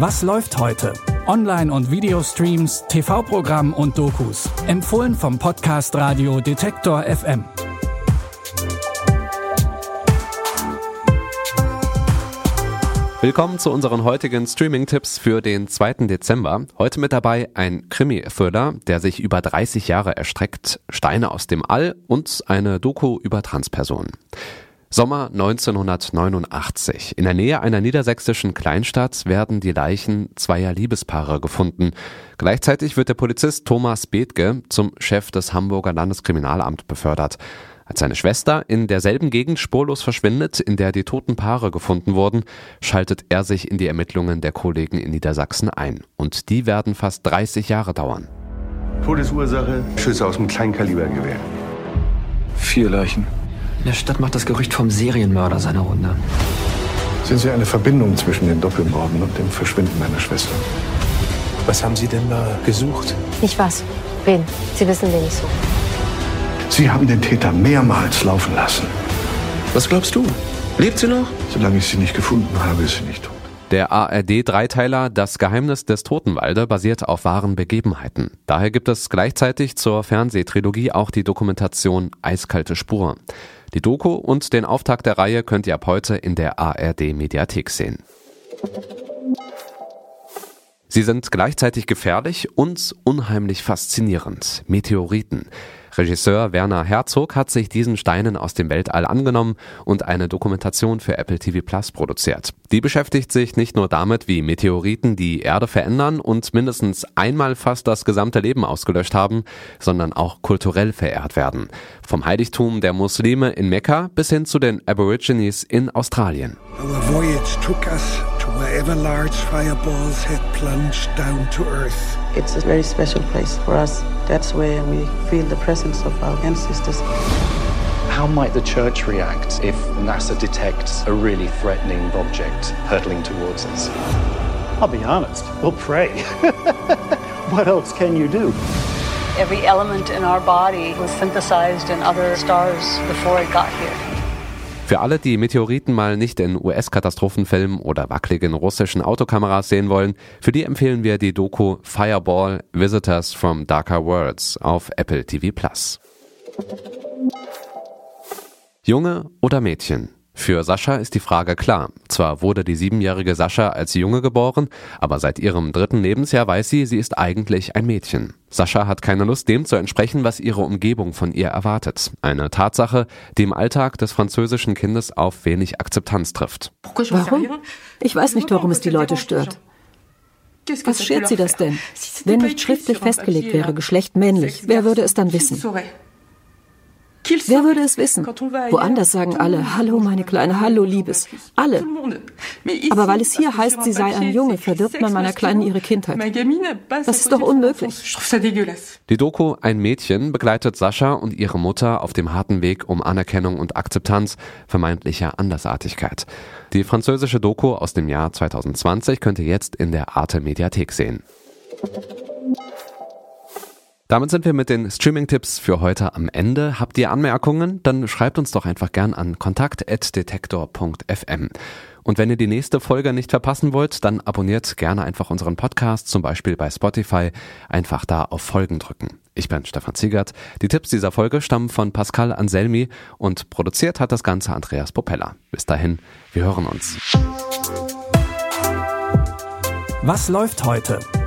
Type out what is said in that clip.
Was läuft heute? Online- und Videostreams, TV-Programm und Dokus. Empfohlen vom Podcast Radio Detektor FM. Willkommen zu unseren heutigen Streaming-Tipps für den 2. Dezember. Heute mit dabei ein Krimi-Thriller, der sich über 30 Jahre erstreckt, Steine aus dem All und eine Doku über Transpersonen. Sommer 1989. In der Nähe einer niedersächsischen Kleinstadt werden die Leichen zweier Liebespaare gefunden. Gleichzeitig wird der Polizist Thomas Bethke zum Chef des Hamburger Landeskriminalamts befördert. Als seine Schwester in derselben Gegend spurlos verschwindet, in der die toten Paare gefunden wurden, schaltet er sich in die Ermittlungen der Kollegen in Niedersachsen ein. Und die werden fast 30 Jahre dauern. Todesursache, Schüsse aus dem Kleinkalibergewehr. Vier Leichen. In der Stadt macht das Gerücht vom Serienmörder seine Runde. Sind Sie eine Verbindung zwischen den Doppelmorden und dem Verschwinden meiner Schwester? Was haben Sie denn da gesucht? Nicht was. Wen? Sie wissen, wen ich suche. Sie haben den Täter mehrmals laufen lassen. Was glaubst du? Lebt sie noch? Solange ich sie nicht gefunden habe, ist sie nicht tot. Der ARD-Dreiteiler Das Geheimnis des Totenwalde basiert auf wahren Begebenheiten. Daher gibt es gleichzeitig zur Fernsehtrilogie auch die Dokumentation Eiskalte Spur. Die Doku und den Auftakt der Reihe könnt ihr ab heute in der ARD Mediathek sehen. Sie sind gleichzeitig gefährlich und unheimlich faszinierend. Meteoriten. Regisseur Werner Herzog hat sich diesen Steinen aus dem Weltall angenommen und eine Dokumentation für Apple TV Plus produziert. Die beschäftigt sich nicht nur damit, wie Meteoriten die Erde verändern und mindestens einmal fast das gesamte Leben ausgelöscht haben, sondern auch kulturell verehrt werden. Vom Heiligtum der Muslime in Mekka bis hin zu den Aborigines in Australien. Our voyage took us to wherever large fireballs had plunged down to earth. It's a very special place for us. That's where we feel the presence of our ancestors. How might the church react if NASA detects a really threatening object hurtling towards us? I'll be honest, we'll pray. what else can you do? Every element in our body was synthesized in other stars before it got here. Für alle, die Meteoriten mal nicht in US-Katastrophenfilmen oder wackeligen russischen Autokameras sehen wollen, für die empfehlen wir die Doku Fireball Visitors from Darker Worlds auf Apple TV Plus. Junge oder Mädchen? Für Sascha ist die Frage klar. Zwar wurde die siebenjährige Sascha als Junge geboren, aber seit ihrem dritten Lebensjahr weiß sie, sie ist eigentlich ein Mädchen. Sascha hat keine Lust, dem zu entsprechen, was ihre Umgebung von ihr erwartet. Eine Tatsache, die im Alltag des französischen Kindes auf wenig Akzeptanz trifft. Warum? Ich weiß nicht, warum es die Leute stört. Was schert sie das denn? Wenn nicht schriftlich festgelegt wäre, Geschlecht männlich, wer würde es dann wissen? Wer würde es wissen? Woanders sagen alle, hallo meine Kleine, hallo Liebes. Alle. Aber weil es hier heißt, sie sei ein Junge, verdirbt man meiner Kleinen ihre Kindheit. Das ist doch unmöglich. Die Doku Ein Mädchen begleitet Sascha und ihre Mutter auf dem harten Weg um Anerkennung und Akzeptanz vermeintlicher Andersartigkeit. Die französische Doku aus dem Jahr 2020 könnt ihr jetzt in der Arte Mediathek sehen. Damit sind wir mit den Streaming-Tipps für heute am Ende. Habt ihr Anmerkungen? Dann schreibt uns doch einfach gern an kontakt.detektor.fm. Und wenn ihr die nächste Folge nicht verpassen wollt, dann abonniert gerne einfach unseren Podcast, zum Beispiel bei Spotify. Einfach da auf Folgen drücken. Ich bin Stefan Ziegert. Die Tipps dieser Folge stammen von Pascal Anselmi und produziert hat das Ganze Andreas Popella. Bis dahin, wir hören uns. Was läuft heute?